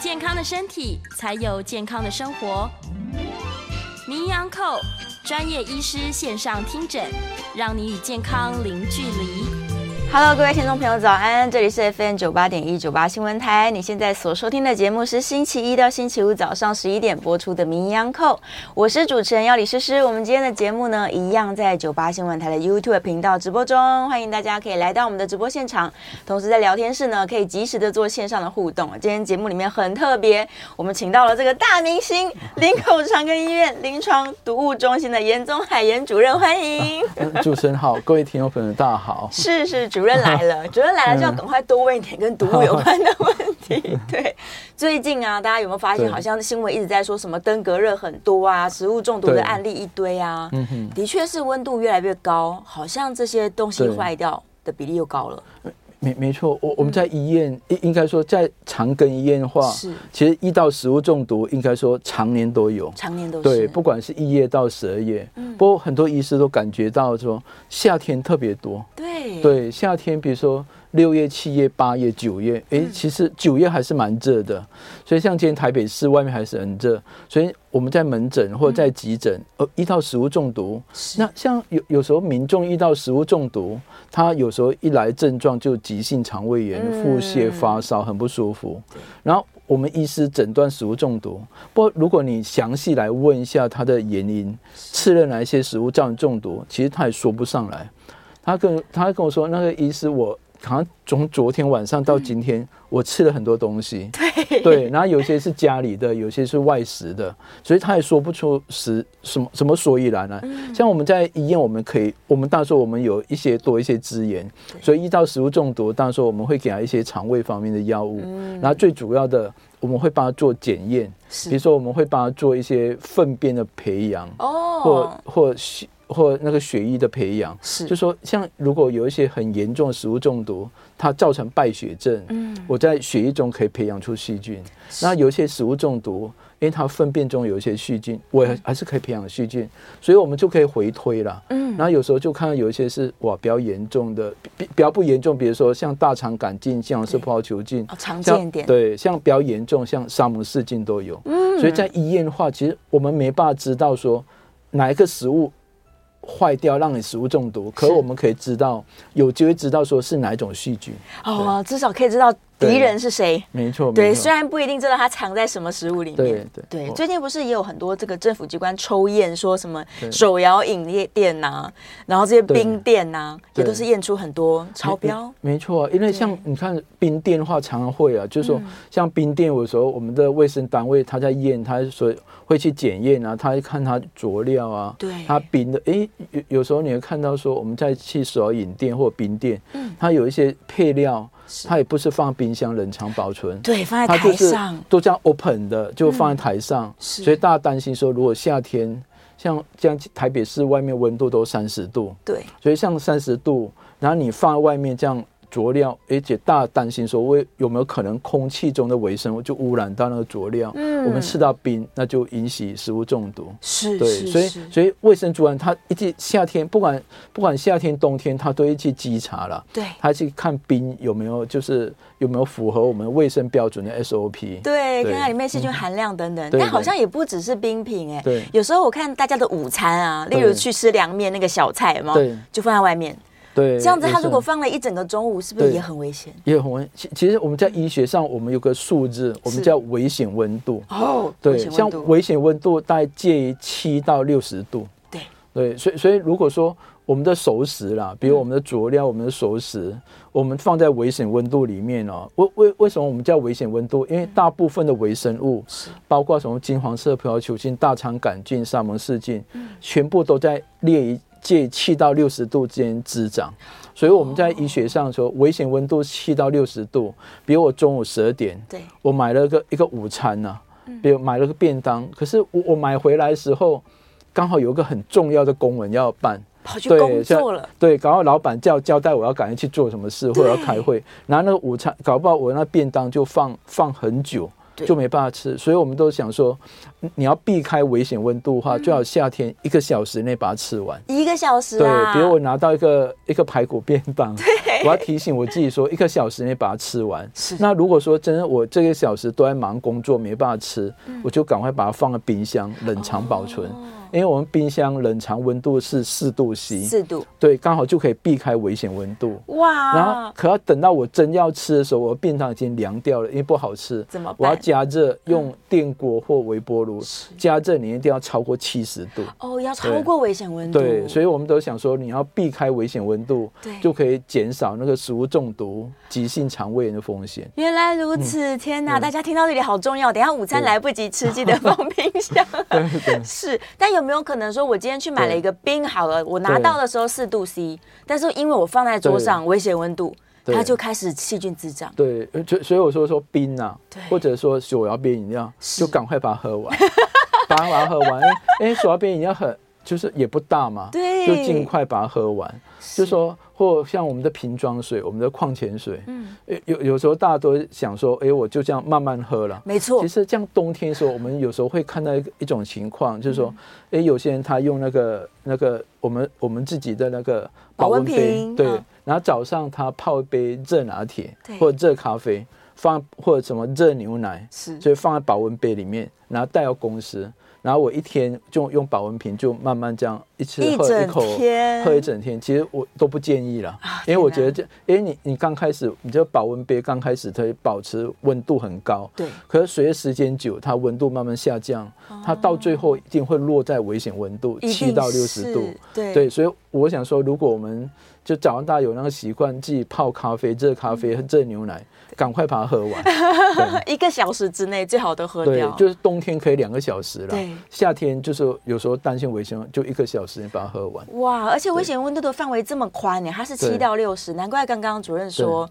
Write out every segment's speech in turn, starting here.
健康的身体，才有健康的生活。名医昂寇专业医师线上听诊，让你与健康零距离。Hello，各位听众朋友，早安！这里是 FM 九八点一九八新闻台。你现在所收听的节目是星期一到星期五早上十一点播出的《名医央叩》，我是主持人要李诗诗。我们今天的节目呢，一样在九八新闻台的 YouTube 频道直播中，欢迎大家可以来到我们的直播现场。同时在聊天室呢，可以及时的做线上的互动。今天节目里面很特别，我们请到了这个大明星——林口长庚医院临床毒物中心的严宗海严主任，欢迎。主持人好，各位听众朋友大家好。是是主。主任来了，主任来了就要赶快多问一点跟毒物有关的问题。对，最近啊，大家有没有发现，好像新闻一直在说什么登革热很多啊，食物中毒的案例一堆啊。嗯哼，的确是温度越来越高，好像这些东西坏掉的比例又高了。没没错，我我们在医院应应该说在长庚医院的话，是。其实一到食物中毒应该说常年都有，常年都是。对，不管是一月到十二月，嗯，不过很多医师都感觉到说夏天特别多，对。对，夏天比如说。六月、七月、八月、九月，哎，其实九月还是蛮热的，所以像今天台北市外面还是很热，所以我们在门诊或者在急诊，呃，遇到食物中毒，那像有有时候民众遇到食物中毒，他有时候一来症状就急性肠胃炎、腹泻、发烧，很不舒服，然后我们医师诊断食物中毒，不过如果你详细来问一下他的原因，吃了哪一些食物造成中毒，其实他也说不上来，他跟他跟我说，那个医师我。好像从昨天晚上到今天，我吃了很多东西。对。对，然后有些是家里的，有些是外食的，所以他也说不出是什么什么所以然来。像我们在医院，我们可以，我们到时候我们有一些多一些资源，所以遇到食物中毒，到时候我们会给他一些肠胃方面的药物。然后最主要的，我们会帮他做检验，比如说我们会帮他做一些粪便的培养，哦，或或或那个血液的培养，是就说像如果有一些很严重的食物中毒，它造成败血症，嗯，我在血液中可以培养出细菌。那有一些食物中毒，因为它粪便中有一些细菌，我还是可以培养细菌，所以我们就可以回推了。嗯，然后有时候就看到有一些是哇比较严重的，比比较不严重，比如说像大肠杆菌，像是葡萄球菌，哦，常见点。对，像比较严重，像沙门氏菌都有。嗯，所以在医院的话，其实我们没办法知道说哪一个食物。坏掉让你食物中毒，可我们可以知道，有机会知道说是哪一种细菌。哦，至少可以知道敌人是谁。没错，对，虽然不一定知道它藏在什么食物里面。对对。对，最近不是也有很多这个政府机关抽验，说什么手摇饮业店呐，然后这些冰店呐，也都是验出很多超标。没错，因为像你看冰店的话，常常会啊，就是说像冰店，有时候我们的卫生单位他在验，他说。会去检验啊，他会看他佐料啊，对，他冰的，哎，有有时候你会看到说，我们在去手摇饮店或冰店，嗯，它有一些配料，它也不是放冰箱冷藏保存，对，放在台上，都这样 open 的，就放在台上，嗯、所以大家担心说，如果夏天像这样台北市外面温度都三十度，对，所以像三十度，然后你放在外面这样。佐料，而且大家担心说，为有没有可能空气中的微生物就污染到那个佐料？嗯，我们吃到冰，那就引起食物中毒。是，对，是所以所以卫生主管他一直夏天不管不管夏天冬天，他都会去稽查了。对，他去看冰有没有就是有没有符合我们卫生标准的 SOP。对，看看里面细菌含量等等。嗯、但好像也不只是冰品哎，对，有时候我看大家的午餐啊，例如去吃凉面那个小菜嘛，对，就放在外面。对，这样子，它如果放了一整个中午，是不是也很危险？也很危险。其其实我们在医学上，我们有个数字，我们叫危险温度。哦，对，像危险温度大概介于七到六十度。对，对，所以所以如果说我们的熟食啦，比如我们的佐料、我们的熟食，我们放在危险温度里面哦。为为为什么我们叫危险温度？因为大部分的微生物，包括什么金黄色葡萄球菌、大肠杆菌、沙门氏菌，全部都在列于介七到六十度之间滋长。所以我们在医学上说，危险温度七到六十度。比如我中午十二点，对，我买了个一个午餐呢，比如买了个便当，可是我我买回来的时候，刚好有个很重要的公文要办。跑去工作了，对，搞到老板叫交代我要赶紧去做什么事，或者要开会，然后那个午餐搞不好我那便当就放放很久，就没办法吃，所以我们都想说，你要避开危险温度的话，最好夏天一个小时内把它吃完。一个小时，对，比如我拿到一个一个排骨便当，我要提醒我自己说，一个小时内把它吃完。那如果说真的我这个小时都在忙工作，没办法吃，我就赶快把它放在冰箱冷藏保存。因为我们冰箱冷藏温度是四度 C，四度，对，刚好就可以避开危险温度。哇！然后可要等到我真要吃的时候，我便当已经凉掉了，因为不好吃。怎么办？我要加热，用电锅或微波炉加热，你一定要超过七十度。哦，要超过危险温度。对，所以我们都想说，你要避开危险温度，对，就可以减少那个食物中毒、急性肠胃炎的风险。原来如此，天哪！大家听到这里好重要，等下午餐来不及吃，记得放冰箱。对对，是，但有。有没有可能说，我今天去买了一个冰好了，我拿到的时候四度 C，但是因为我放在桌上，危险温度，它就开始细菌滋长。对，所所以我说说冰啊，或者说手摇冰饮料，就赶快把它喝完，把它把它喝完。哎，手摇冰饮料很就是也不大嘛，对，就尽快把它喝完。就说。或像我们的瓶装水，我们的矿泉水，嗯，有有时候大家都想说，哎，我就这样慢慢喝了，没错。其实像冬天的时候，我们有时候会看到一一种情况，就是说，哎，有些人他用那个那个我们我们自己的那个保温杯，对，然后早上他泡一杯热拿铁或者热咖啡，放或者什么热牛奶，是，所以放在保温杯里面，然后带到公司。然后我一天就用保温瓶，就慢慢这样一次喝一口，喝一整天。其实我都不建议了，因为我觉得这，因为你你刚开始，你这保温杯刚开始它保持温度很高，对。可是随着时间久，它温度慢慢下降，它到最后一定会落在危险温度七到六十度，对对。所以我想说，如果我们就早上大家有那个习惯，自己泡咖啡、热咖啡和热牛奶。赶快把它喝完，一个小时之内最好都喝掉。对，就是冬天可以两个小时了，对，夏天就是有时候担心危险，就一个小时你把它喝完。哇，而且危险温度的范围这么宽呢，它是七到六十，难怪刚刚主任说，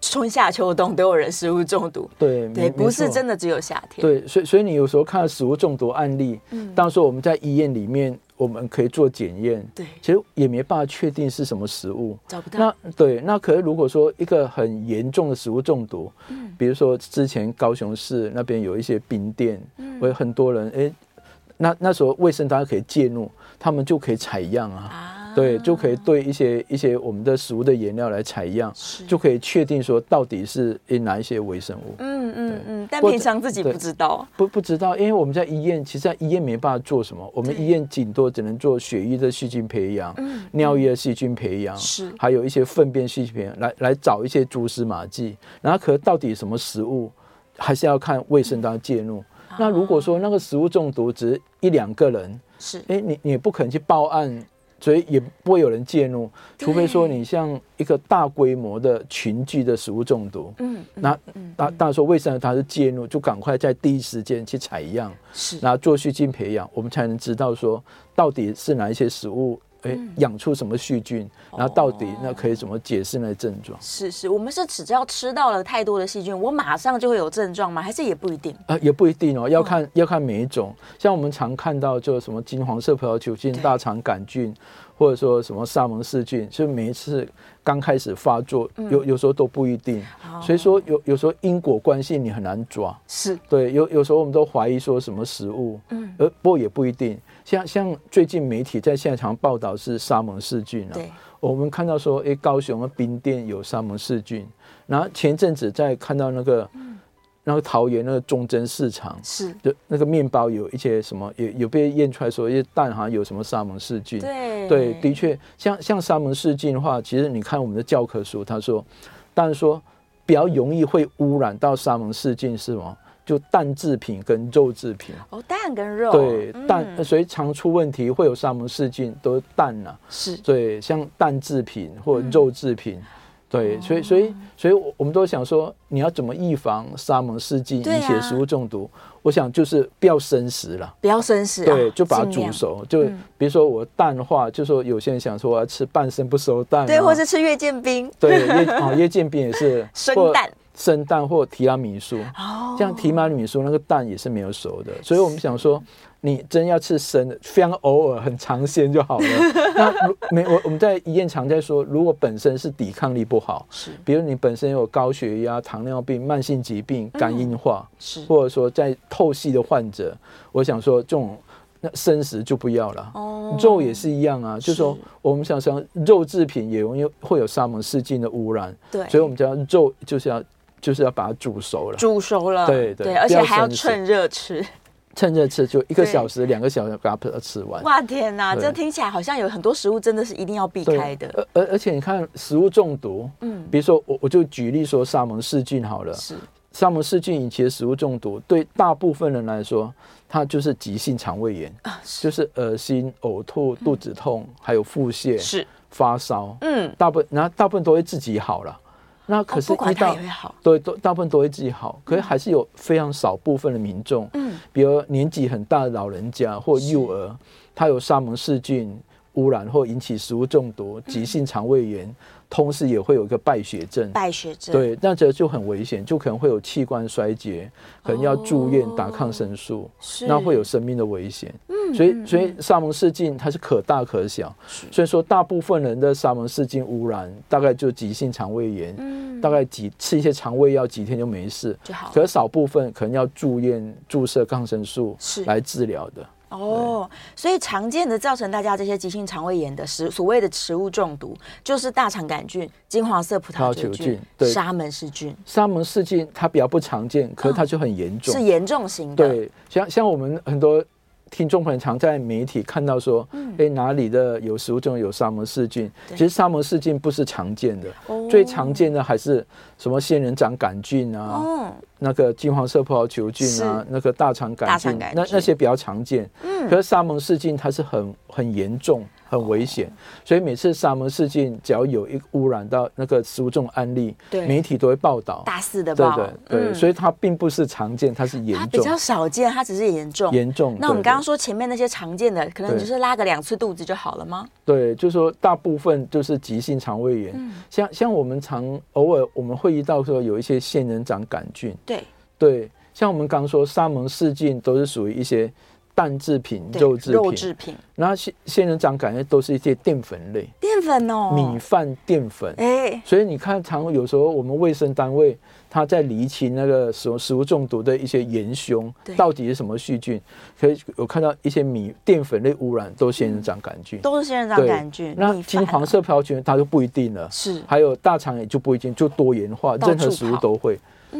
春夏秋冬都有人食物中毒。对对，不是真的只有夏天。对，所以所以你有时候看到食物中毒案例，嗯，当时我们在医院里面。我们可以做检验，对，其实也没办法确定是什么食物，找不到。那对，那可是如果说一个很严重的食物中毒，嗯，比如说之前高雄市那边有一些冰店，嗯，有很多人，哎，那那时候卫生大家可以介入，他们就可以采样啊。啊对，就可以对一些一些我们的食物的原料来采样，是就可以确定说到底是哪一些微生物。嗯嗯嗯。但平常自己不知道，不不知道，因为我们在医院，其实在医院没办法做什么。我们医院顶多只能做血液的细菌培养，嗯，尿液的细菌培养，是，还有一些粪便细菌培养，来来找一些蛛丝马迹。然后，可到底什么食物，还是要看卫生当介入。那如果说那个食物中毒只一两个人，是，哎，你你不可能去报案。所以也不会有人介入，除非说你像一个大规模的群聚的食物中毒，嗯，那大大家说为什么他是介入，就赶快在第一时间去采样，是，然后做细菌培养，我们才能知道说到底是哪一些食物。哎，养出什么细菌？然后到底那可以怎么解释那个症状？是是，我们是只要吃到了太多的细菌，我马上就会有症状吗？还是也不一定？啊，也不一定哦，要看要看每一种。像我们常看到就什么金黄色葡萄球菌、大肠杆菌，或者说什么沙门氏菌，就每一次刚开始发作，有有时候都不一定。所以说有有时候因果关系你很难抓。是。对，有有时候我们都怀疑说什么食物，嗯，而不过也不一定。像像最近媒体在现场报道是沙门氏菌啊，我们看到说，哎，高雄的冰店有沙门氏菌，然后前阵子在看到那个，嗯、那个桃园那个中贞市场是，就那个面包有一些什么，有有被验出来说，一些蛋好像有什么沙门氏菌，对，对，的确，像像沙门氏菌的话，其实你看我们的教科书，他说，但是说比较容易会污染到沙门氏菌是吗？就蛋制品跟肉制品。哦，蛋跟肉。对，蛋，嗯、所以常出问题会有沙门氏菌，都是蛋呐、啊。是。对，像蛋制品或者肉制品。嗯对，所以所以所以，我们都想说，你要怎么预防沙门氏菌引起的食物中毒？啊、我想就是不要生食了，不要生食，对，就把它煮熟。就比如说我蛋的话，就说有些人想说我要吃半生不熟蛋，对，或是吃月见冰，对，月哦月见冰也是 生蛋。生蛋或提拉米苏，哦，像提拉米苏那个蛋也是没有熟的，所以我们想说，你真要吃生的，非常偶尔很尝鲜就好了。那没我我们在医院常在说，如果本身是抵抗力不好，是，比如你本身有高血压、糖尿病、慢性疾病、肝硬化，是，或者说在透析的患者，我想说这种那生食就不要了。哦，肉也是一样啊，就是说我们想想肉制品也容易会有沙门氏菌的污染，对，所以我们叫肉就是要。就是要把它煮熟了，煮熟了，对对，而且还要趁热吃，趁热吃就一个小时、两个小时把它吃完。哇天哪，这听起来好像有很多食物真的是一定要避开的。而而且你看食物中毒，嗯，比如说我我就举例说沙门氏菌好了，是。沙门氏菌引起的食物中毒，对大部分人来说，它就是急性肠胃炎，啊就是恶心、呕吐、肚子痛，还有腹泻，是。发烧，嗯，大部分然后大部分都会自己好了。那可是一到对，都大部分都会自己好，可是还是有非常少部分的民众，嗯，比如年纪很大的老人家或幼儿，他有沙门氏菌污染或引起食物中毒、急性肠胃炎。同时也会有一个败血症，败血症。对，那这就很危险，就可能会有器官衰竭，可能要住院打抗生素，是。那会有生命的危险。嗯，所以所以沙门氏菌它是可大可小，所以说大部分人的沙门氏菌污染大概就急性肠胃炎，嗯，大概几吃一些肠胃药几天就没事就好，可少部分可能要住院注射抗生素是。来治疗的。哦，所以常见的造成大家这些急性肠胃炎的食所谓的食物中毒，就是大肠杆菌、金黄色葡萄球菌、沙门氏菌。沙门氏菌它比较不常见，可是它就很严重，是严重型的。对，像像我们很多。听众朋友常在媒体看到说，哎、哪里的有食物中有沙门氏菌？其实沙门氏菌不是常见的，哦、最常见的还是什么仙人掌杆菌啊，哦、那个金黄色葡萄球菌啊，那个大肠杆菌，菌。那那些比较常见。嗯，可是沙门氏菌它是很很严重。很危险，所以每次沙门氏菌只要有一污染到那个食物中案例，对媒体都会报道，大肆的报，对对所以它并不是常见，它是严重，它比较少见，它只是严重，严重。那我们刚刚说前面那些常见的，可能就是拉个两次肚子就好了吗？对，就是说大部分就是急性肠胃炎，嗯、像像我们常偶尔我们会遇到说有一些仙人掌杆菌，对对，像我们刚刚说沙门氏菌都是属于一些。蛋制品、肉制品，肉制品，然后仙仙人掌感觉都是一些淀粉类，淀粉哦，米饭淀粉，哎，所以你看，常有时候我们卫生单位他在厘清那个食食物中毒的一些元凶，到底是什么细菌，可以有看到一些米淀粉类污染都是仙人掌杆菌，都是仙人掌杆菌。那金黄色葡萄球菌它就不一定了，是，还有大肠也就不一定，就多元化，任何食物都会。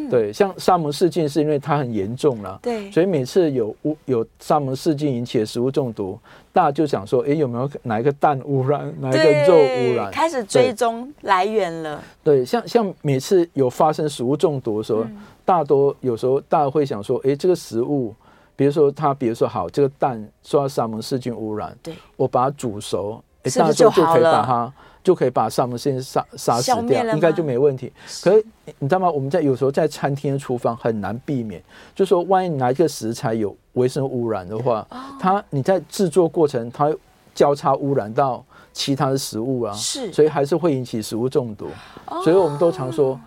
对，像沙门氏菌是因为它很严重了，对，所以每次有污有沙门氏菌引起的食物中毒，大家就想说，哎，有没有哪一个蛋污染，哪一个肉污染？开始追踪来源了。对，像像每次有发生食物中毒的时候，大多有时候大家会想说，哎，这个食物，比如说它，比如说好，这个蛋受到沙门氏菌污染，对，我把它煮熟，哎，大家就可以把它。就可以把沙门氏菌杀杀死掉，应该就没问题。可是你知道吗？我们在有时候在餐厅的厨房很难避免，就说万一哪一个食材有微生物污染的话，它你在制作过程它会交叉污染到其他的食物啊，是，所以还是会引起食物中毒。所以我们都常说，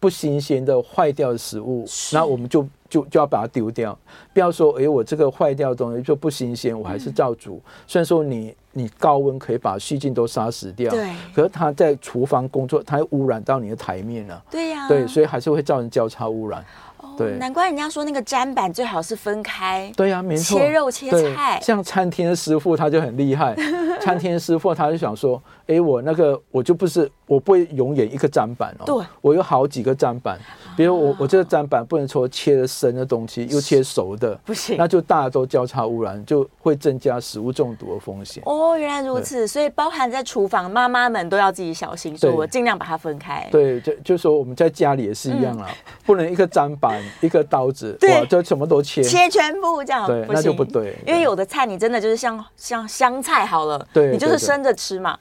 不新鲜的坏掉的食物，那我们就。就就要把它丢掉，不要说，哎，我这个坏掉的东西就不新鲜，我还是照煮。嗯、虽然说你你高温可以把细菌都杀死掉，对，可是它在厨房工作，它会污染到你的台面了。对呀、啊，对，所以还是会造成交叉污染。对，难怪人家说那个砧板最好是分开。对呀、啊，没错。切肉切菜，像餐厅的师傅他就很厉害。餐厅的师傅他就想说，哎，我那个我就不是，我不会永远一个砧板哦。对。我有好几个砧板，比如我我这个砧板不能说切的生的东西又切熟的，不行，那就大家都交叉污染，就会增加食物中毒的风险。哦。哦，原来如此，所以包含在厨房，妈妈们都要自己小心，所以我尽量把它分开。对，就就说我们在家里也是一样啦，不能一个砧板，一个刀子，对，就什么都切，切全部这样，对，那就不对。因为有的菜你真的就是像像香菜好了，对，你就是生着吃嘛。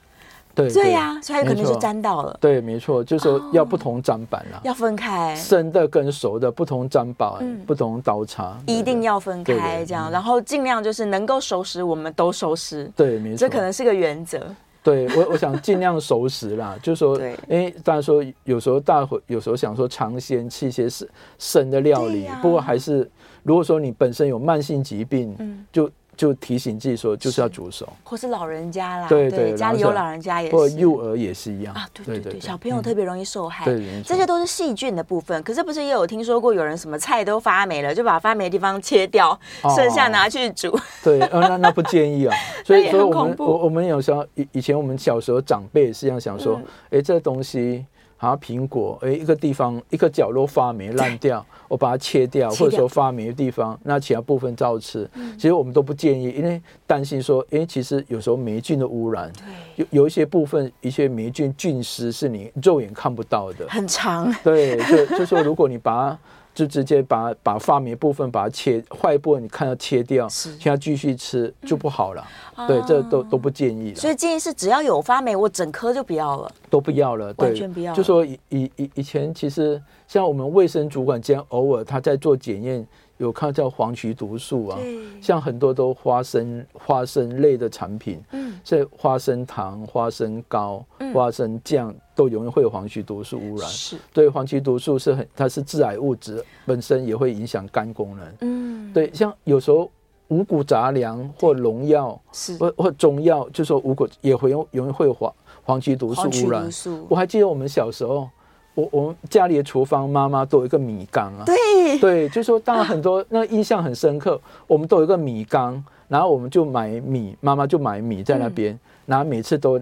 对对呀，所以可能就沾到了。对，没错，就是说要不同砧板啦，要分开，生的跟熟的不同砧板，不同刀叉，一定要分开，这样，然后尽量就是能够熟食，我们都熟食。对，没错，这可能是个原则。对我，我想尽量熟食啦，就是说，因为大家说有时候大伙有时候想说尝鲜吃一些生生的料理，不过还是如果说你本身有慢性疾病，就。就提醒自己说，就是要煮熟，或是老人家啦，对对，家里有老人家也是，或幼儿也是一样。啊，对对对，小朋友特别容易受害，对，这些都是细菌的部分。可是不是也有听说过有人什么菜都发霉了，就把发霉的地方切掉，剩下拿去煮？对，那 那不建议啊。所以所以我们我我们有时候以以前我们小时候长辈是这样想说，哎，这东西。好像苹果，哎，一个地方一个角落发霉烂掉，我把它切掉，或者说发霉的地方，那其他部分照吃。其实我们都不建议，因为担心说，哎，其实有时候霉菌的污染，有有一些部分一些霉菌菌丝是你肉眼看不到的，很长。对，就就说如果你把它。就直接把把发霉部分把它切坏部分，你看要切掉，现在继续吃就不好了。对，这都都不建议了。所以建议是只要有发霉，我整颗就不要了，都不要了，完全不要。就说以以以以前其实像我们卫生主管，既然偶尔他在做检验。有看叫黄曲毒素啊，像很多都花生花生类的产品，嗯，所以花生糖、花生糕、花生酱都容易会有黄曲毒素污染。是，对，黄曲毒素是很，它是致癌物质，本身也会影响肝功能。嗯，对，像有时候五谷杂粮或农药，是或或中药，就说五谷也会容容易会有黄黄曲毒素污染。我还记得我们小时候。我我们家里的厨房，妈妈都有一个米缸啊。对对，就是说，当然很多那个印象很深刻。我们都有一个米缸，然后我们就买米，妈妈就买米在那边，然后每次都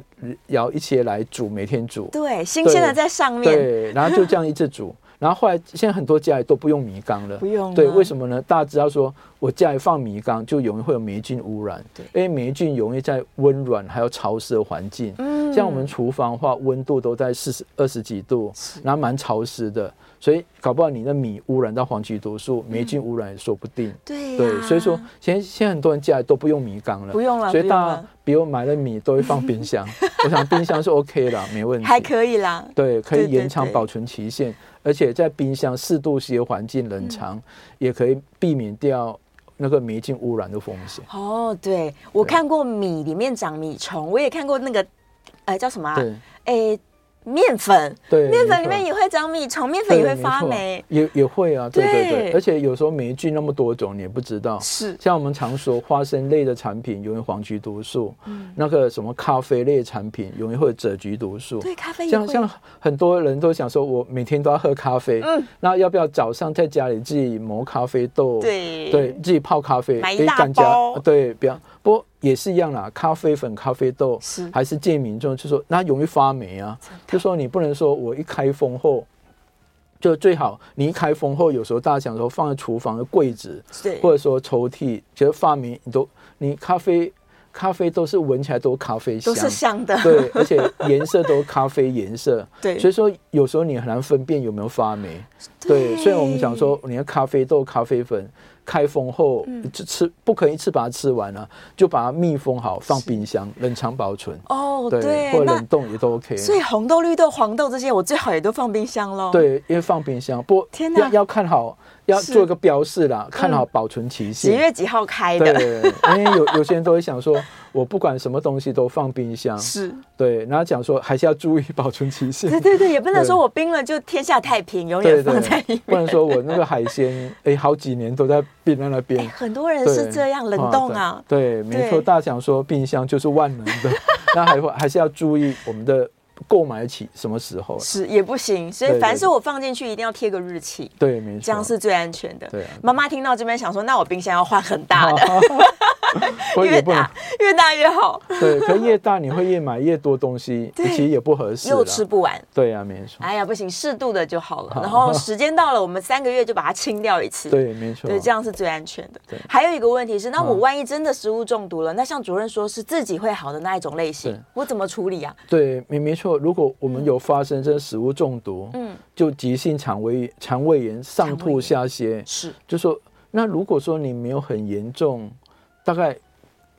舀一些来煮，每天煮。对，新鲜的在上面。对，然后就这样一直煮。然后后来，现在很多家里都不用米缸了。不用。对，为什么呢？大家知道说，我家里放米缸就容易会有霉菌污染。对。因为霉菌容易在温暖还有潮湿的环境。嗯。像我们厨房的话，温度都在四十二十几度，然后蛮潮湿的，所以搞不好你的米污染到黄曲毒素，霉菌污染也说不定。对。对，所以说现在现在很多人家里都不用米缸了。不用了。所以大家比如买的米都会放冰箱，我想冰箱是 OK 啦，没问题。还可以啦。对，可以延长保存期限。而且在冰箱四度 C 的环境冷藏，嗯、也可以避免掉那个霉菌污染的风险。哦，对，我看过米里面长米虫，我也看过那个，呃，叫什么啊？对，哎。面粉，对，面粉里面也会长米虫，面粉也会发霉，也也会啊，对对对，而且有时候霉菌那么多种，你也不知道。是，像我们常说花生类的产品容易黄曲毒素，那个什么咖啡类产品容易会有赭曲毒素。对，咖啡。像像很多人都想说，我每天都要喝咖啡，嗯，那要不要早上在家里自己磨咖啡豆？对，对自己泡咖啡，买一大包，对，不要。不过也是一样啦，咖啡粉、咖啡豆是。还是建议民众，就说那容易发霉啊，就说你不能说我一开封后，就最好你一开封后，有时候大家想说放在厨房的柜子，或者说抽屉，觉得发霉，你都你咖啡咖啡都是闻起来都咖啡香，都是香的，对，而且颜色都是咖啡颜色，对，所以说有时候你很难分辨有没有发霉，对，所以我们想说你的咖啡豆、咖啡粉。开封后就吃，不可以一次把它吃完啊，就把它密封好，放冰箱冷藏保存。哦，对，或者冷冻也都 OK。所以红豆、绿豆、黄豆这些，我最好也都放冰箱喽。对，因为放冰箱，不，天哪，要看好，要做一个标示啦，看好保存期限。几月几号开的？对，因为有 有些人都会想说。我不管什么东西都放冰箱，是对，然后讲说还是要注意保存期限。对对对，也不能说我冰了就天下太平，永远放在里面。不能说我那个海鲜，哎，好几年都在冰在那边。很多人是这样冷冻啊。对，没错，大家想说冰箱就是万能的，那还会还是要注意我们的购买起什么时候是也不行，所以凡是我放进去一定要贴个日期。对，没错，这样是最安全的。对，妈妈听到这边想说，那我冰箱要换很大的。越大越大越好。对，可越大你会越买越多东西，其实也不合适，又吃不完。对啊，没错。哎呀，不行，适度的就好了。然后时间到了，我们三个月就把它清掉一次。对，没错。对，这样是最安全的。对。还有一个问题是，那我万一真的食物中毒了，那像主任说是自己会好的那一种类型，我怎么处理啊？对，没没错。如果我们有发生这食物中毒，嗯，就急性肠胃肠胃炎，上吐下泻，是，就说。那如果说你没有很严重，大概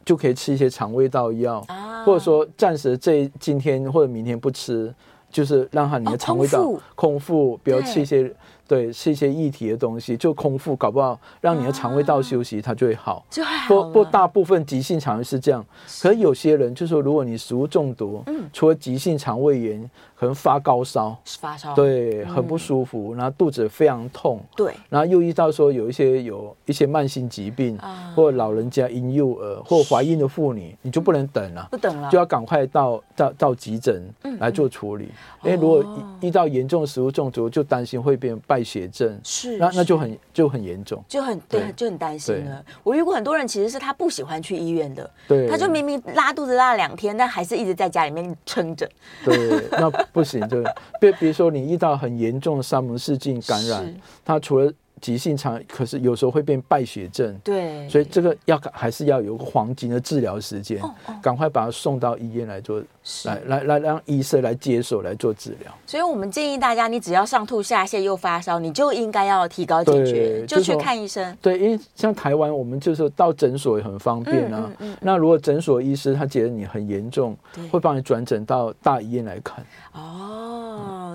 就可以吃一些肠胃道药，啊、或者说暂时这今天或者明天不吃，就是让它你的肠胃道空腹，空腹，不要吃一些。对，是一些液体的东西，就空腹，搞不好让你的肠胃道休息，它就会好。就会好。不不，大部分急性肠胃是这样，可是有些人就说，如果你食物中毒，嗯，除了急性肠胃炎，可能发高烧，发烧，对，很不舒服，然后肚子非常痛，对，然后又遇到说有一些有一些慢性疾病，或者老人家、婴幼儿或怀孕的妇女，你就不能等了，不等了，就要赶快到到到急诊来做处理。因为如果遇到严重的食物中毒，就担心会变败血症，是那那就很就很严重，就很对，就很担心了。我遇过很多人，其实是他不喜欢去医院的，对，他就明明拉肚子拉了两天，但还是一直在家里面撑着。对，那不行，就比比如说你遇到很严重的沙门氏菌感染，他除了。急性肠，可是有时候会变败血症，对，所以这个要还是要有个黄金的治疗时间，赶快把它送到医院来做，来来来让医生来接手来做治疗。所以我们建议大家，你只要上吐下泻又发烧，你就应该要提高警觉，就去看医生。对，因为像台湾，我们就是到诊所也很方便啊。那如果诊所医师他觉得你很严重，会帮你转诊到大医院来看。哦，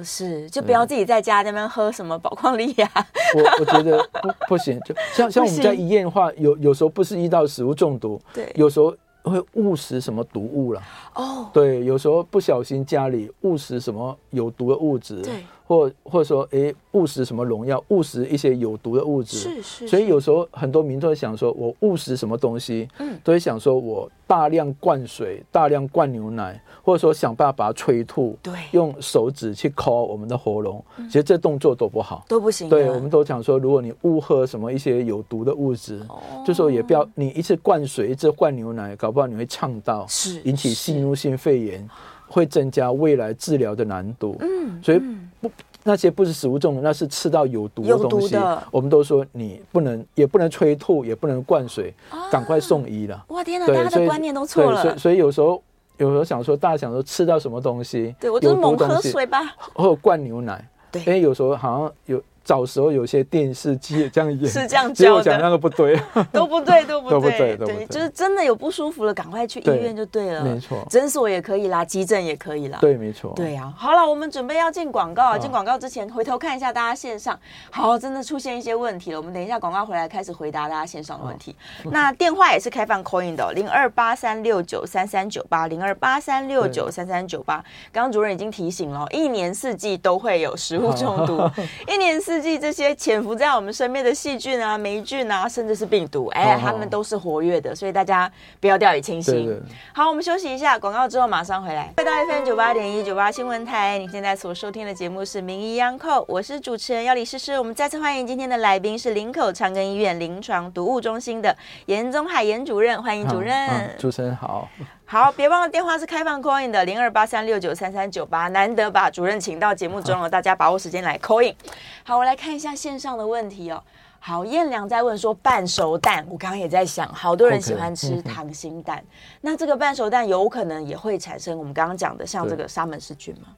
是，就不要自己在家那边喝什么宝矿力呀。我我。觉得不不行，就像 像我们在医院的话，有有时候不是遇到食物中毒，对，有时候会误食什么毒物了。哦，对，有时候不小心家里误食什么有毒的物质，对。或或者说，哎，误食什么农药，误食一些有毒的物质，是是。所以有时候很多民众会想说，我误食什么东西，嗯，都会想说我大量灌水，大量灌牛奶，或者说想办法把它催吐，对，用手指去抠我们的喉咙，其实这动作都不好，都不行。对，我们都讲说，如果你误喝什么一些有毒的物质，就说也不要你一次灌水，一次灌牛奶，搞不好你会呛到，是引起吸入性肺炎。会增加未来治疗的难度，嗯，所以不那些不是食物中毒，那是吃到有毒的东西，我们都说你不能，也不能催吐，也不能灌水，赶快送医了。哇天哪，大家的观念都错了。所以所以有时候有时候想说，大家想说吃到什么东西，对我就是猛喝水吧，或者灌牛奶，对，因为有时候好像有。早时候有些电视机也这样演，是这样教的。讲那个不对，都不对，都不对，都不对，对，就是真的有不舒服了，赶快去医院就对了。没错，诊所也可以啦，急诊也可以啦。对，没错。对呀，好了，我们准备要进广告。进广告之前，回头看一下大家线上，好，真的出现一些问题了。我们等一下广告回来开始回答大家线上的问题。那电话也是开放 call in 的，零二八三六九三三九八，零二八三六九三三九八。刚刚主任已经提醒了，一年四季都会有食物中毒，一年四季这些潜伏在我们身边的细菌啊、霉菌啊，甚至是病毒，哎，他们都是活跃的，所以大家不要掉以轻心。对对对。好，我们休息一下，广告之后马上回来。回到 FM 九八点一九八新闻台，你现在所收听的节目是《名医央叩》，我是主持人要李诗诗。我们再次欢迎今天的来宾是林口长庚医院临床毒物中心的严宗海严主任，欢迎主任。嗯嗯、主持人好。好，别忘了电话是开放 call in 的零二八三六九三三九八，难得把主任请到节目中了，大家把握时间来 call in。好，我来看一下线上的问题哦。好，燕良在问说半熟蛋，我刚刚也在想，好多人喜欢吃溏心蛋，okay, 嗯、那这个半熟蛋有可能也会产生我们刚刚讲的像这个沙门氏菌吗？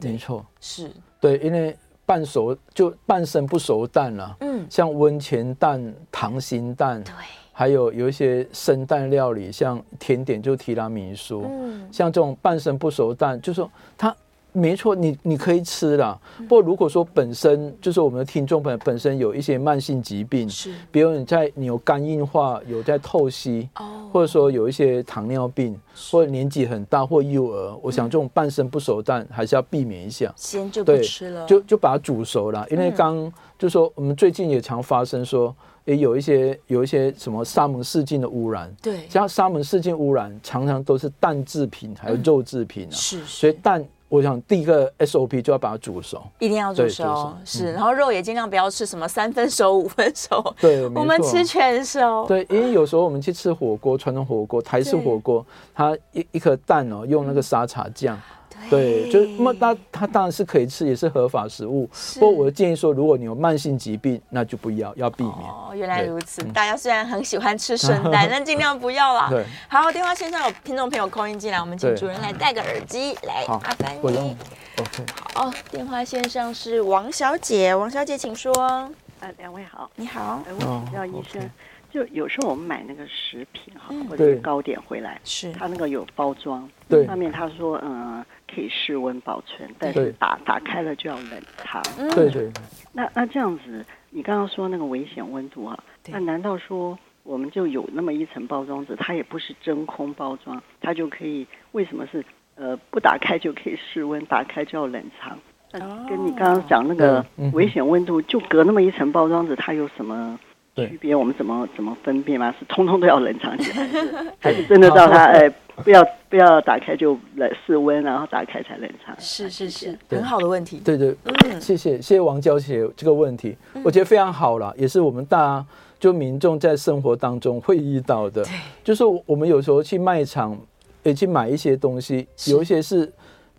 没错，是对，因为半熟就半生不熟蛋了，嗯，像温泉蛋、溏心蛋，对。还有有一些生蛋料理，像甜点就提拉米苏，嗯，像这种半生不熟蛋，就是说它没错，你你可以吃啦。不过如果说本身就是我们的听众朋友本身有一些慢性疾病，是，比如你在你有肝硬化，有在透析，哦，或者说有一些糖尿病，或者年纪很大或幼儿，我想这种半生不熟蛋还是要避免一下，先就不吃了，就就把它煮熟了，因为刚就说我们最近也常发生说。也有一些有一些什么沙门氏菌的污染，对，像沙门氏菌污染常常都是蛋制品还有肉制品啊，是，是，所以蛋我想第一个 SOP 就要把它煮熟，一定要煮熟，煮是，然后肉也尽量不要吃什么三分熟、五分熟，对，我们吃全熟。对，因为有时候我们去吃火锅，传统火锅、台式火锅，它一一颗蛋哦，用那个沙茶酱。嗯对，就那么它它当然是可以吃，也是合法食物。不过我建议说，如果你有慢性疾病，那就不要，要避免。哦，原来如此。大家虽然很喜欢吃圣诞，但尽量不要啦。对。好，电话线上有听众朋友 call in 进来，我们请主人来戴个耳机来。好，麻烦你。OK。好，电话线上是王小姐，王小姐请说。呃，两位好，你好。我请教医生，就有时候我们买那个食品哈，或者是糕点回来，是它那个有包装，对，上面他说嗯。可以室温保存，但是打打开了就要冷藏。对对。那那这样子，你刚刚说那个危险温度啊，那难道说我们就有那么一层包装纸，它也不是真空包装，它就可以？为什么是呃不打开就可以室温，打开就要冷藏？那跟你刚刚讲那个危险温度，就隔那么一层包装纸，它有什么？区别我们怎么怎么分辨吗？是通通都要冷藏起来，还是还是真的到它哎不要不要打开就来室温，然后打开才冷藏？是是是，很好的问题。对对，嗯，谢谢谢谢王娇姐这个问题，我觉得非常好了，也是我们大家就民众在生活当中会遇到的。就是我们有时候去卖场也去买一些东西，有一些是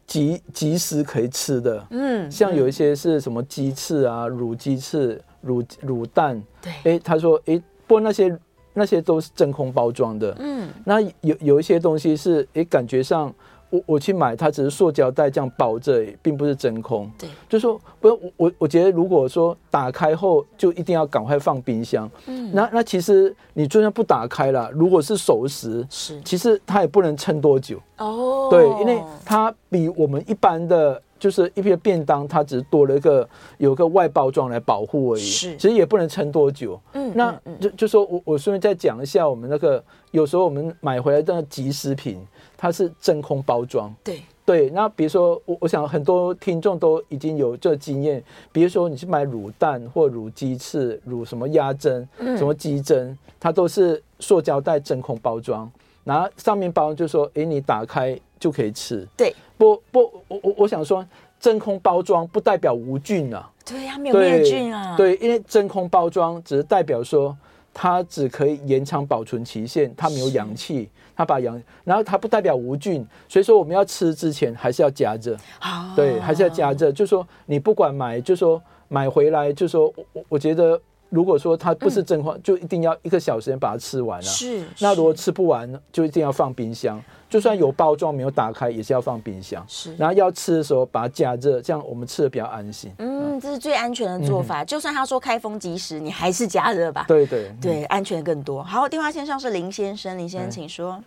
即即时可以吃的，嗯，像有一些是什么鸡翅啊，卤鸡翅。卤卤蛋，对，哎，他说，哎，不过那些那些都是真空包装的，嗯，那有有一些东西是，哎，感觉上我我去买，它只是塑胶袋这样包着，并不是真空，对，就说不，我我我觉得如果说打开后就一定要赶快放冰箱，嗯，那那其实你就算不打开了，如果是熟食，是，其实它也不能撑多久，哦，对，因为它比我们一般的。就是一片便当，它只是多了一个有个外包装来保护而已，是，其实也不能撑多久。嗯，那就就说我我顺便再讲一下，我们那个有时候我们买回来的即食品，它是真空包装。对。对，那比如说我我想很多听众都已经有这个经验，比如说你去买卤蛋或卤鸡翅、卤什么鸭胗、什么鸡胗，它都是塑胶袋真空包装，然后上面包就说，哎，你打开就可以吃。对。不不，我我我想说，真空包装不代表无菌啊。对呀，没有灭菌啊。对，因为真空包装只是代表说，它只可以延长保存期限，它没有氧气，它把氧，然后它不代表无菌，所以说我们要吃之前还是要加热。啊。对，还是要加热。就说你不管买，就说买回来，就说我我觉得，如果说它不是真空，就一定要一个小时把它吃完了。是。那如果吃不完，就一定要放冰箱。就算有包装没有打开，也是要放冰箱。是，然后要吃的时候把它加热，这样我们吃的比较安心。嗯，这是最安全的做法。嗯、就算他说开封即食，你还是加热吧。对对对，安全更多。好，电话线上是林先生，林先生请说。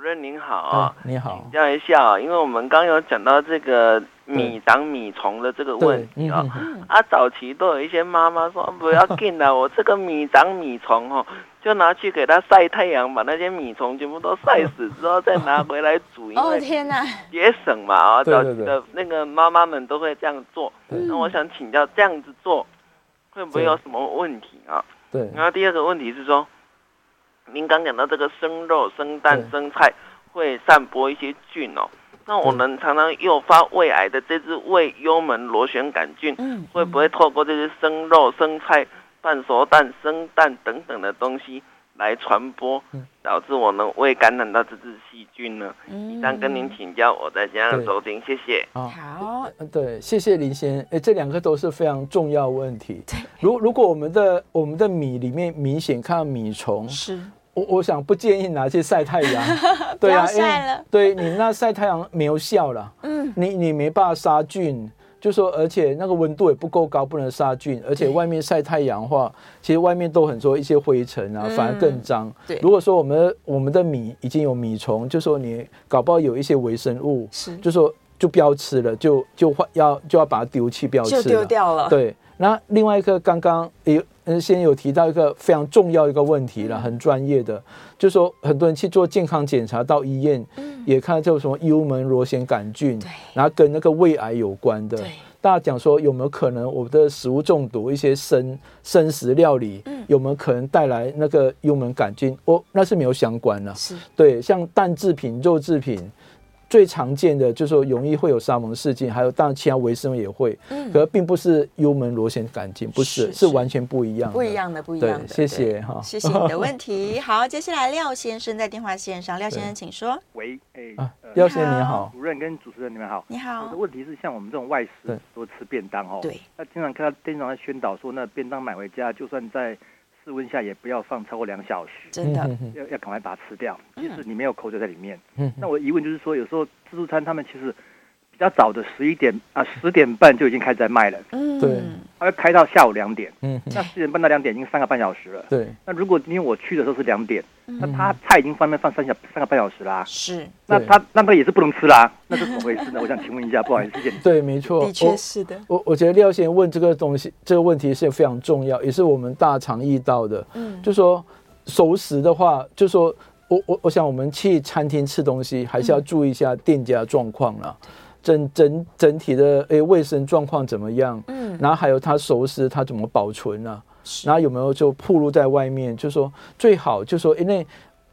哎，主任您好啊，你好。请教一下啊，因为我们刚有讲到这个米长米虫的这个问题啊，啊，早期都有一些妈妈说不要紧了，我这个米长米虫哦。就拿去给它晒太阳，把那些米虫全部都晒死之后，再拿回来煮，因为节省嘛啊，早期的那个妈妈们都会这样做。那我想请教，这样子做会不会有什么问题啊？对。然后第二个问题是说，您刚讲到这个生肉、生蛋、生菜会散播一些菌哦，那我们常常诱发胃癌的这只胃幽门螺旋杆菌，会不会透过这些生肉、生菜？半熟蛋、生蛋等等的东西来传播，导致我们未感染到这只细菌呢？以上跟您请教，我再这样收听，谢谢。好，对，谢谢林先生。哎，这两个都是非常重要问题。如如果我们的我们的米里面明显看到米虫，是，我我想不建议拿去晒太阳。对啊，晒了，对你那晒太阳没有效了。嗯，你你没办法杀菌。就说，而且那个温度也不够高，不能杀菌。而且外面晒太阳的话，其实外面都很多一些灰尘啊，反而更脏。对，如果说我们我们的米已经有米虫，就说你搞不好有一些微生物，是，就说就不要吃了，就就要就要把它丢弃，不要吃了，就丢掉了。对，那另外一个刚刚有嗯，先有提到一个非常重要一个问题了，很专业的，就说很多人去做健康检查到医院。也看到叫什么幽门螺旋杆菌，对，然后跟那个胃癌有关的。对，大家讲说有没有可能我们的食物中毒，一些生生食料理，嗯，有没有可能带来那个幽门杆菌？哦，那是没有相关的。是，对，像蛋制品、肉制品，最常见的就是说容易会有沙门事件，还有当然其他微生物也会，嗯，可并不是幽门螺旋杆菌，不是，是，是，是。完全不一样，不一样的，不一样的。谢谢哈，谢谢你的问题。好，接下来廖先生在电话线上，廖先生请说。喂，哎、廖先生你好，主任跟主持人你们好，你好。我的问题是，像我们这种外食多吃便当哦，对，那经常看到电视上在宣导说，那便当买回家就算在室温下也不要放超过两小时，真的。要要赶快把它吃掉，即使你没有口水在里面。嗯，那我疑问就是说，有时候自助餐他们其实比较早的十一点啊十点半就已经开始在卖了，嗯，对，他会开到下午两点，嗯，那四点半到两点已经三个半小时了，对。那如果今天我去的时候是两点，那他菜已经放那放三小三个半小时啦，是。那他那那也是不能吃啦，那是怎么回事呢？我想请问一下，不好意思，谢谢。对，没错，的确是的。我我觉得廖先生问这个东西，这个问题是非常重要，也是我们大常遇到的。嗯，就说熟食的话，就说我我我想我们去餐厅吃东西，还是要注意一下店家状况了。整整整体的诶卫生状况怎么样？嗯，然后还有它熟食它怎么保存呢？然后有没有就暴露在外面？就说最好就说因为。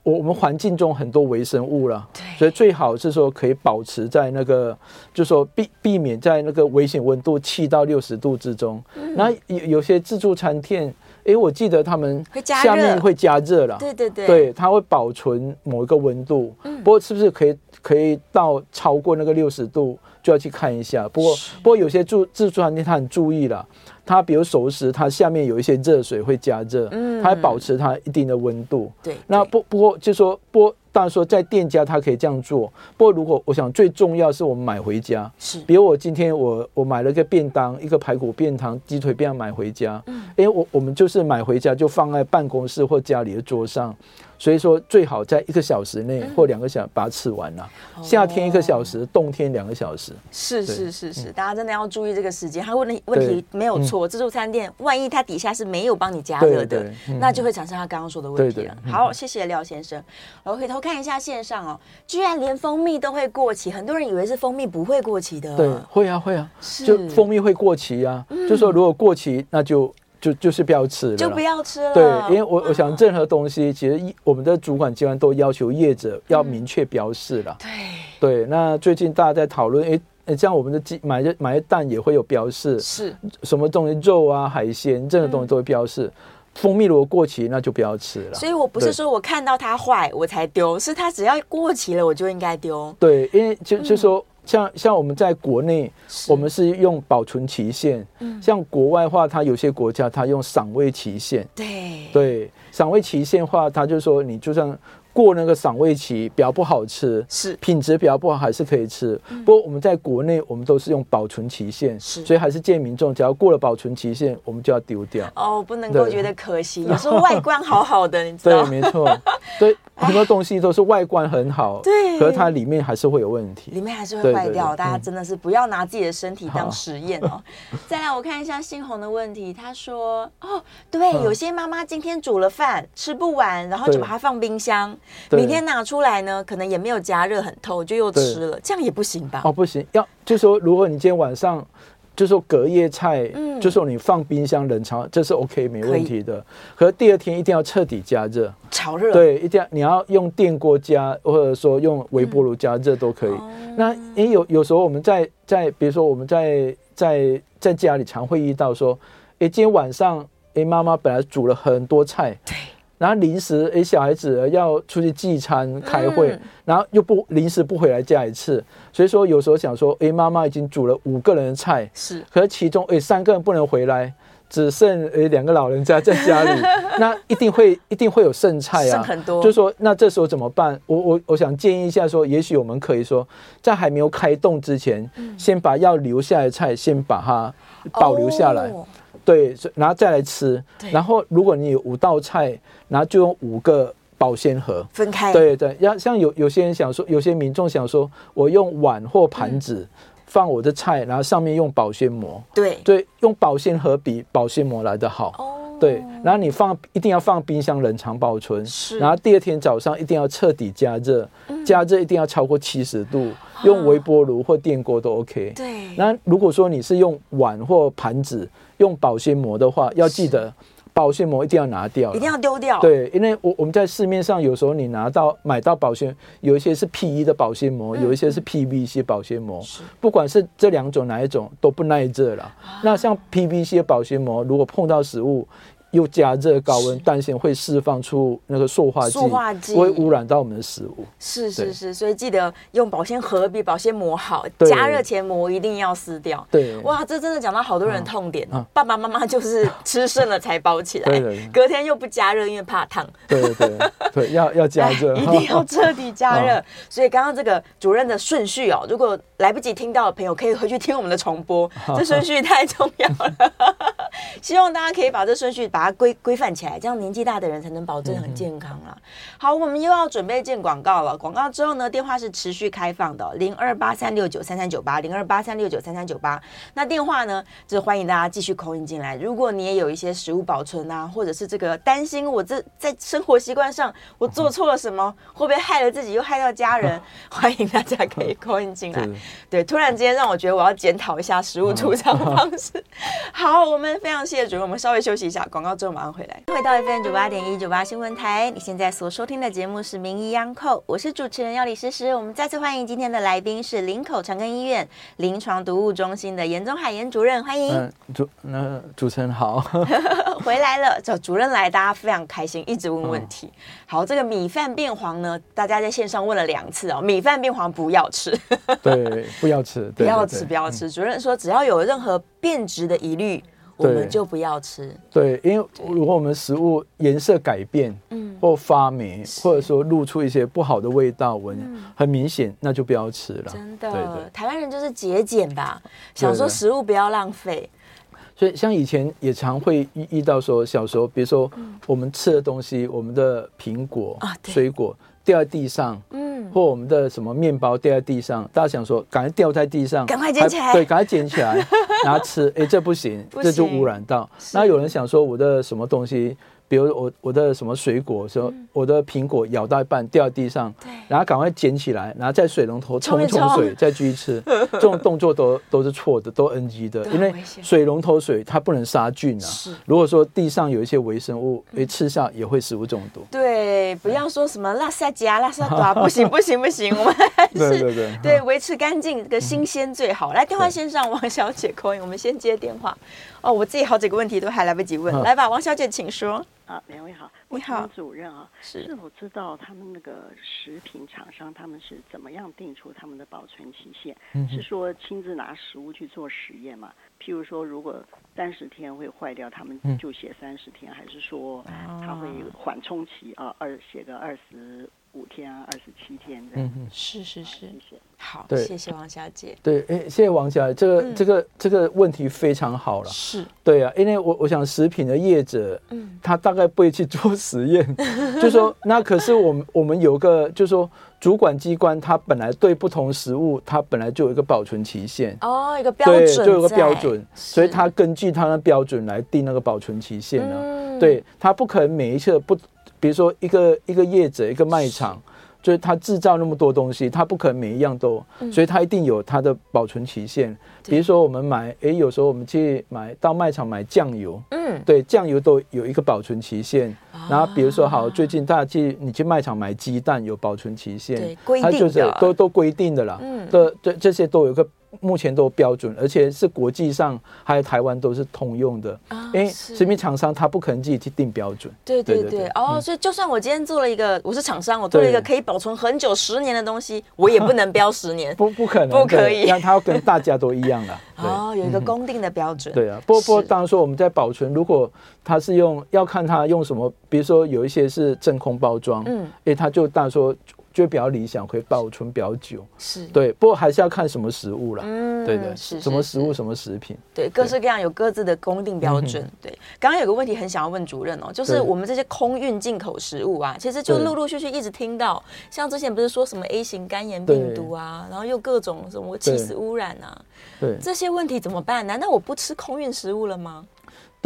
我我们环境中很多微生物了，所以最好是说可以保持在那个，就说避避免在那个危险温度七到六十度之中。那有有些自助餐店，哎，我记得他们下面会加热了，对对对，对，它会保存某一个温度。嗯不过是不是可以可以到超过那个六十度，就要去看一下。不过不过有些自自助餐厅他很注意了。它比如熟食，它下面有一些热水会加热，嗯，它会保持它一定的温度。对，那不不过就说不，当然说在店家他可以这样做。不过如果我想最重要是我们买回家，是，比如我今天我我买了个便当，一个排骨便当、鸡腿便当买回家，嗯，因为我我们就是买回家就放在办公室或家里的桌上。所以说最好在一个小时内或两个小时把它吃完了。夏天一个小时，冬天两个小时。是是是是，大家真的要注意这个时间。他问的问题没有错，自助餐店万一它底下是没有帮你加热的，那就会产生他刚刚说的问题了。好，谢谢廖先生。我回头看一下线上哦，居然连蜂蜜都会过期，很多人以为是蜂蜜不会过期的。对，会啊会啊，就蜂蜜会过期啊。就说如果过期，那就。就就是不要吃了，就不要吃了。对，因为我我想任何东西，其实我们的主管机关都要求业者要明确标示了。对对，那最近大家在讨论，哎哎，像我们的鸡买的买的蛋也会有标示，是什么东西肉啊海鲜这个东西都会标示。蜂蜜如果过期，那就不要吃了。所以我不是说我看到它坏我才丢，是它只要过期了我就应该丢。对，因为就就说。像像我们在国内，我们是用保存期限。嗯，像国外的话，它有些国家它用赏味期限。对对，赏味期限的话，它就说你就算。过那个赏味期比较不好吃，是品质比较不好，还是可以吃。嗯、不过我们在国内，我们都是用保存期限，是所以还是建议民众，只要过了保存期限，我们就要丢掉。哦，不能够觉得可惜。有时候外观好好的，你知道？对，没错。对，很多东西都是外观很好，对，可是它里面还是会有问题，里面还是会坏掉。大家真的是不要拿自己的身体当实验哦。再来，我看一下新红的问题，他说：哦，对，有些妈妈今天煮了饭吃不完，然后就把它放冰箱。明天拿出来呢，可能也没有加热很透，就又吃了，这样也不行吧？哦，不行，要就说如果你今天晚上就说隔夜菜，嗯，就说你放冰箱冷藏，这是 OK 没问题的。可是第二天一定要彻底加热，炒热，对，一定要你要用电锅加，或者说用微波炉加热都可以。那也有有时候我们在在比如说我们在在在家里常会遇到说，哎，今天晚上哎妈妈本来煮了很多菜，对。然后临时诶，小孩子要出去聚餐开会，嗯、然后又不临时不回来家一次，所以说有时候想说，诶，妈妈已经煮了五个人的菜，是，可是其中诶三个人不能回来，只剩诶两个老人家在家里，那一定会一定会有剩菜啊，剩很多，就说那这时候怎么办？我我我想建议一下说，也许我们可以说，在还没有开动之前，嗯、先把要留下来的菜先把它保留下来。哦对，然后再来吃。然后如果你有五道菜，然后就用五个保鲜盒分开。对对，要像有有些人想说，有些民众想说，我用碗或盘子放我的菜，嗯、然后上面用保鲜膜。对对，用保鲜盒比保鲜膜来的好。哦。对，然后你放一定要放冰箱冷藏保存。是。然后第二天早上一定要彻底加热，嗯、加热一定要超过七十度，用微波炉或电锅都 OK。对。那如果说你是用碗或盘子，用保鲜膜的话，要记得保鲜膜一定要拿掉，一定要丢掉。对，因为我我们在市面上有时候你拿到买到保鲜，有一些是 PE 的保鲜膜，有一些是 PVC 保鲜膜，不管是这两种哪一种都不耐热了。那像 PVC 保鲜膜，如果碰到食物，又加热高温，担心会释放出那个塑化剂，塑化剂会污染到我们的食物。是是是，所以记得用保鲜盒比保鲜膜好，加热前膜一定要撕掉。对，哇，这真的讲到好多人痛点。爸爸妈妈就是吃剩了才包起来，隔天又不加热，因为怕烫。对对对，要要加热，一定要彻底加热。所以刚刚这个主任的顺序哦，如果来不及听到的朋友，可以回去听我们的重播。这顺序太重要了，希望大家可以把这顺序。把它规规范起来，这样年纪大的人才能保证很健康啦。好，我们又要准备进广告了。广告之后呢，电话是持续开放的，零二八三六九三三九八，零二八三六九三三九八。那电话呢，就是欢迎大家继续 call in 进来。如果你也有一些食物保存啊，或者是这个担心，我这在生活习惯上我做错了什么，会不会害了自己又害到家人？欢迎大家可以 call in 进来。对，突然之间让我觉得我要检讨一下食物储藏方式。好，我们非常谢谢主任，我们稍微休息一下广告。然后之后马上回来，回到 FM 九八点一九八新闻台。你现在所收听的节目是《名医央叩》，我是主持人要李诗诗。我们再次欢迎今天的来宾是林口长庚医院临床毒物中心的严宗海严主任，欢迎。主那主持人好，回来了。找主任来，大家非常开心，一直问问题。哦、好，这个米饭变黄呢，大家在线上问了两次哦。米饭变黄不要吃，对，不要吃，不要吃，不要吃。主任说，只要有任何变质的疑虑。我们就不要吃。对，因为如果我们食物颜色改变，嗯，或发霉，或者说露出一些不好的味道闻，很明显，那就不要吃了。真的，台湾人就是节俭吧，想说食物不要浪费。所以像以前也常会遇遇到说，小时候，比如说我们吃的东西，我们的苹果、水果掉在地上，嗯。或我们的什么面包掉在地上，大家想说赶快掉在地上，赶快捡起来，对，赶快捡起来拿吃，哎，这不行，不行，这就污染到。那有人想说我的什么东西？比如我我的什么水果，说我的苹果咬到一半掉地上，然后赶快捡起来，然后在水龙头冲一冲水，再继续吃，这种动作都都是错的，都 NG 的，因为水龙头水它不能杀菌啊。如果说地上有一些微生物，哎，吃下也会食物中毒。对，不要说什么拉萨夹拉萨多，不行不行不行，我们还是对对对对维持干净，这个新鲜最好。来，电话线上王小姐可以，我们先接电话。哦，我自己好几个问题都还来不及问，来吧，王小姐，请说。啊，两位好，你好，主任啊，是是否知道他们那个食品厂商他们是怎么样定出他们的保存期限？嗯、是说亲自拿食物去做实验吗？譬如说，如果三十天会坏掉，他们就写三十天，嗯、还是说他会缓冲期啊？二写个二十五天啊，二十七天这样？嗯哼，是是是，谢谢。好，对谢谢王小姐。对，哎，谢谢王小姐，这个、嗯、这个这个问题非常好了。是，对啊，因为我我想食品的业者，嗯，他大概不会去做 实验，就说 那可是我们我们有个，就是说主管机关，他本来对不同食物，它本来就有一个保存期限。哦，一个标准，就有个标准，所以他根据他的标准来定那个保存期限呢。嗯、对，他不可能每一次不，比如说一个一个业者一个卖场。就是他制造那么多东西，他不可能每一样都，所以他一定有它的保存期限。比如说我们买，哎，有时候我们去买到卖场买酱油，嗯，对，酱油都有一个保存期限。然后比如说好，最近大家去你去卖场买鸡蛋有保存期限，对，规定的，它就是都都规定的啦，嗯，这这这些都有个。目前都标准，而且是国际上还有台湾都是通用的。因为食品厂商他不可能自己去定标准。对对对，哦，所以就算我今天做了一个，我是厂商，我做了一个可以保存很久十年的东西，我也不能标十年。不不可能，不可以，那它要跟大家都一样了。哦，有一个公定的标准。对啊，不不，当然说我们在保存，如果它是用，要看它用什么，比如说有一些是真空包装，嗯，哎，它就当然说。就比较理想，可以保存比较久。是对，不过还是要看什么食物啦。嗯，对的，是什么食物，什么食品。对，各式各样有各自的公定标准。对，刚刚有个问题很想要问主任哦，就是我们这些空运进口食物啊，其实就陆陆续续一直听到，像之前不是说什么 A 型肝炎病毒啊，然后又各种什么气死污染啊，对，这些问题怎么办？难道我不吃空运食物了吗？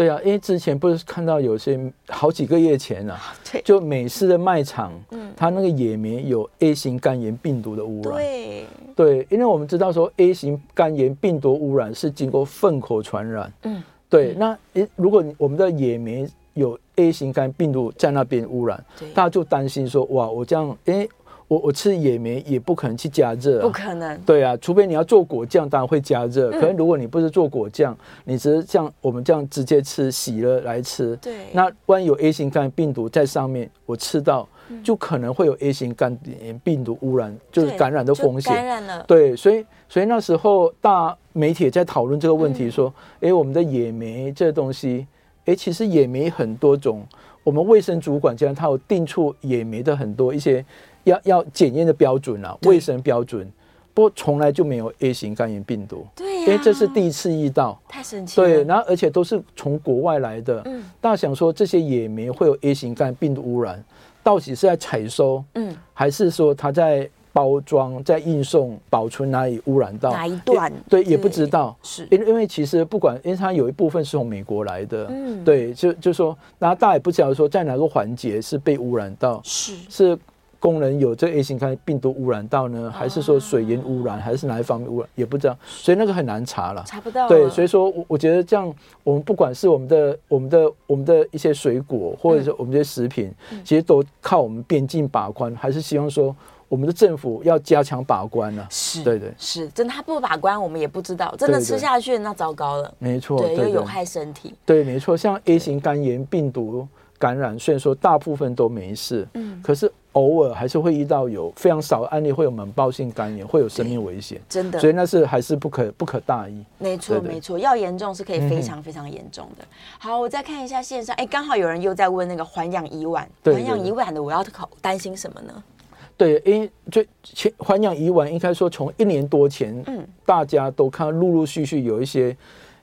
对啊，因为之前不是看到有些好几个月前啊，对，就美式的卖场，嗯，它那个野棉有 A 型肝炎病毒的污染，对，对，因为我们知道说 A 型肝炎病毒污染是经过粪口传染，嗯，对，那诶，如果我们的野棉有 A 型肝病毒在那边污染，大家就担心说，哇，我这样，哎。我我吃野莓也不可能去加热，啊，不可能。对啊，除非你要做果酱，当然会加热。嗯、可是如果你不是做果酱，你只是像我们这样直接吃洗了来吃，对。那万一有 A 型肝病毒在上面，我吃到就可能会有 A 型肝炎病毒污染，就是感染的风险。感染了。对，所以所以那时候大媒体在讨论这个问题，说，哎、嗯，我们的野莓这东西，哎，其实野莓很多种，我们卫生主管这样，他有定出野莓的很多一些。要要检验的标准啊，卫生标准，不过从来就没有 A 型肝炎病毒，对、啊，因为这是第一次遇到，太神奇了。对，然后而且都是从国外来的，嗯，大家想说这些野莓会有 A 型肝病毒污染，到底是在采收，嗯，还是说它在包装、在运送、保存哪里污染到？哪一段？对，也不知道，是。因为因为其实不管，因为它有一部分是从美国来的，嗯，对，就就说，然后大家也不知道说在哪个环节是被污染到，是。是。工人有这 A 型肝病毒污染到呢，还是说水源污染，还是哪一方面污染，也不知道，所以那个很难查了，查不到。对，所以说，我我觉得这样，我们不管是我们的、我们的、我们的一些水果，或者是我们这些食品，其实都靠我们边境把关，还是希望说我们的政府要加强把关呢？是，对对，是真的，他不把关，我们也不知道，真的吃下去那糟糕了，没错，对，又有害身体，对，没错，像 A 型肝炎病毒感染，虽然说大部分都没事，嗯，可是。偶尔还是会遇到有非常少的案例会有猛爆性肝炎，会有生命危险，真的，所以那是还是不可不可大意。没错没错，要严重是可以非常非常严重的。好，我再看一下线上，哎，刚好有人又在问那个环氧乙烷，环氧乙烷的我要考担心什么呢？对，因为最前环氧乙烷应该说从一年多前，嗯，大家都看到陆陆续续有一些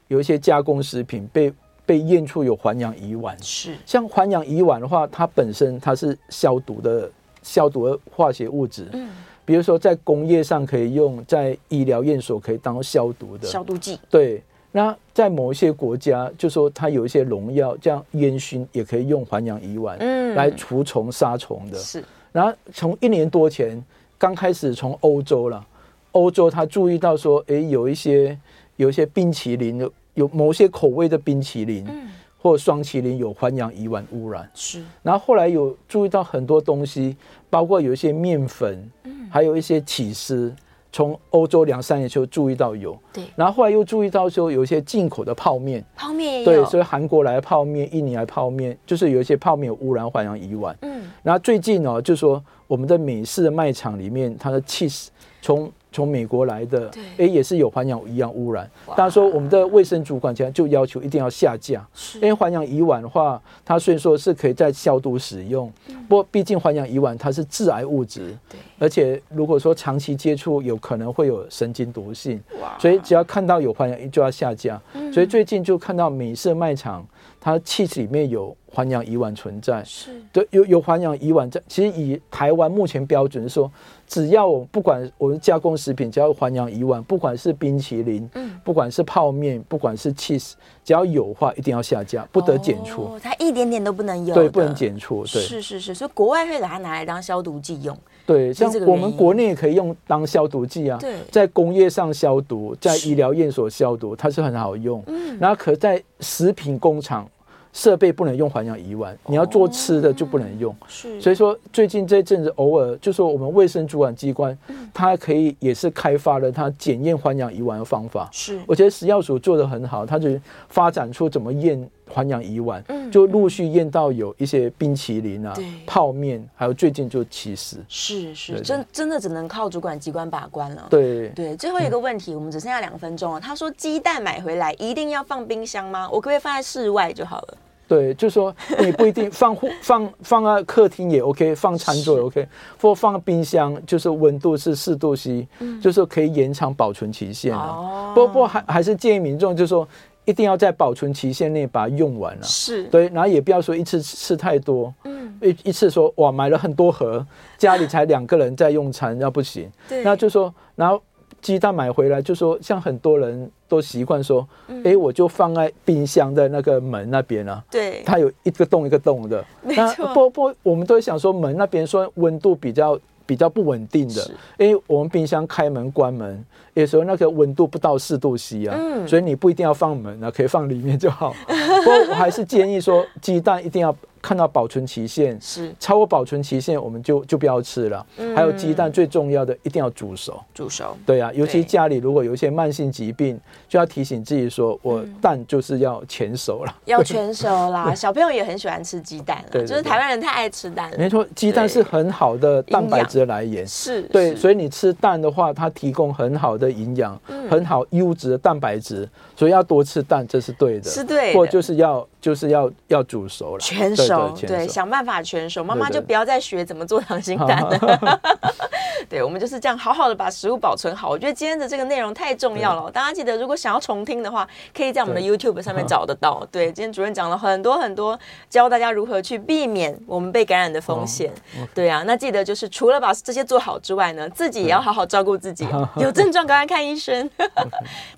有一些加工食品被。被验出有环氧乙烷，是。像环氧乙烷的话，它本身它是消毒的消毒的化学物质，嗯，比如说在工业上可以用，在医疗验所可以当消毒的。消毒剂。对，那在某一些国家，就说它有一些农药，这样烟熏也可以用环氧乙烷，嗯，来除虫杀虫的。是，然后从一年多前刚开始从欧洲了，欧洲他注意到说，哎，有一些有一些冰淇淋。有某些口味的冰淇淋，嗯，或双淇淋有环氧乙烷污染，是。然后后来有注意到很多东西，包括有一些面粉，嗯，还有一些起司，从欧洲两三年就注意到有，对。然后后来又注意到说有一些进口的泡面，泡面对，所以韩国来的泡面、印尼来的泡面，就是有一些泡面有污染环氧乙烷，嗯。然后最近哦，就说我们的美式的卖场里面，它的起司从从美国来的，哎，也是有环氧乙烷污染。大家说，我们的卫生主管家就要求一定要下架，因为环氧乙烷的话，它虽然说是可以再消毒使用，不过毕竟环氧乙烷它是致癌物质，而且如果说长期接触，有可能会有神经毒性，所以只要看到有环氧就要下架。所以最近就看到美式卖场，它气体里面有环氧乙烷存在，是对，有有环氧乙烷在。其实以台湾目前标准是说，只要我不管我们加工食品，只要环氧乙烷，不管是冰淇淋，嗯，不管是泡面，不管是 cheese，只要有的话，一定要下架，不得检出。哦，它一点点都不能有，对，不能检出。对，是是是，所以国外会把它拿来当消毒剂用。对，像我们国内也可以用当消毒剂啊。对，在工业上消毒，在医疗验所消毒，它是很好用。嗯，然后可在食品工厂。设备不能用环氧乙烷，你要做吃的就不能用。是，所以说最近这阵子偶尔就说我们卫生主管机关，它可以也是开发了它检验环氧乙烷的方法。是，我觉得食药署做得很好，它就发展出怎么验环氧乙烷，就陆续验到有一些冰淇淋啊、泡面，还有最近就起司。是是，真真的只能靠主管机关把关了。对对，最后一个问题，我们只剩下两分钟了。他说鸡蛋买回来一定要放冰箱吗？我可不可以放在室外就好了？对，就是说你不一定放户 放放在客厅也 OK，放餐桌也 OK，或放冰箱，就是温度是四度 C，嗯，就是可以延长保存期限啊。哦，不不还还是建议民众就是说一定要在保存期限内把它用完了。是，对，然后也不要说一次吃太多，嗯，一一次说哇买了很多盒，家里才两个人在用餐，那不行。对，那就说然后。鸡蛋买回来就说，像很多人都习惯说，哎、我就放在冰箱的那个门那边啊。对，它有一个洞一个洞的。那不不，我们都想说门那边说温度比较比较不稳定的，因为我们冰箱开门关门，有时候那个温度不到四度 C 啊，嗯、所以你不一定要放门啊，可以放里面就好。不过我还是建议说，鸡蛋一定要。看到保存期限是。超过保存期限，我们就就不要吃了。嗯、还有鸡蛋最重要的，一定要煮熟。煮熟，对啊，尤其家里如果有一些慢性疾病，就要提醒自己说，我蛋就是要全熟了。要全熟啦，小朋友也很喜欢吃鸡蛋，对，就是台湾人太爱吃蛋了。没错，鸡蛋是很好的蛋白质来源，是对，所以你吃蛋的话，它提供很好的营养，很好优质的蛋白质，所以要多吃蛋，这是对的，是对，或就是要。就是要要煮熟了，全熟，对，想办法全熟。妈妈就不要再学怎么做溏心蛋了。对，我们就是这样好好的把食物保存好。我觉得今天的这个内容太重要了，大家记得如果想要重听的话，可以在我们的 YouTube 上面找得到。对，今天主任讲了很多很多，教大家如何去避免我们被感染的风险。对啊，那记得就是除了把这些做好之外呢，自己也要好好照顾自己，有症状赶快看医生。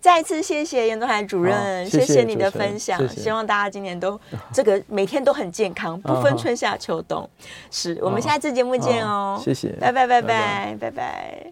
再一次谢谢颜宗涵主任，谢谢你的分享，希望大家今年。都这个 每天都很健康，不分春夏秋冬。是我们下次节目见哦，谢谢，拜拜拜拜拜拜。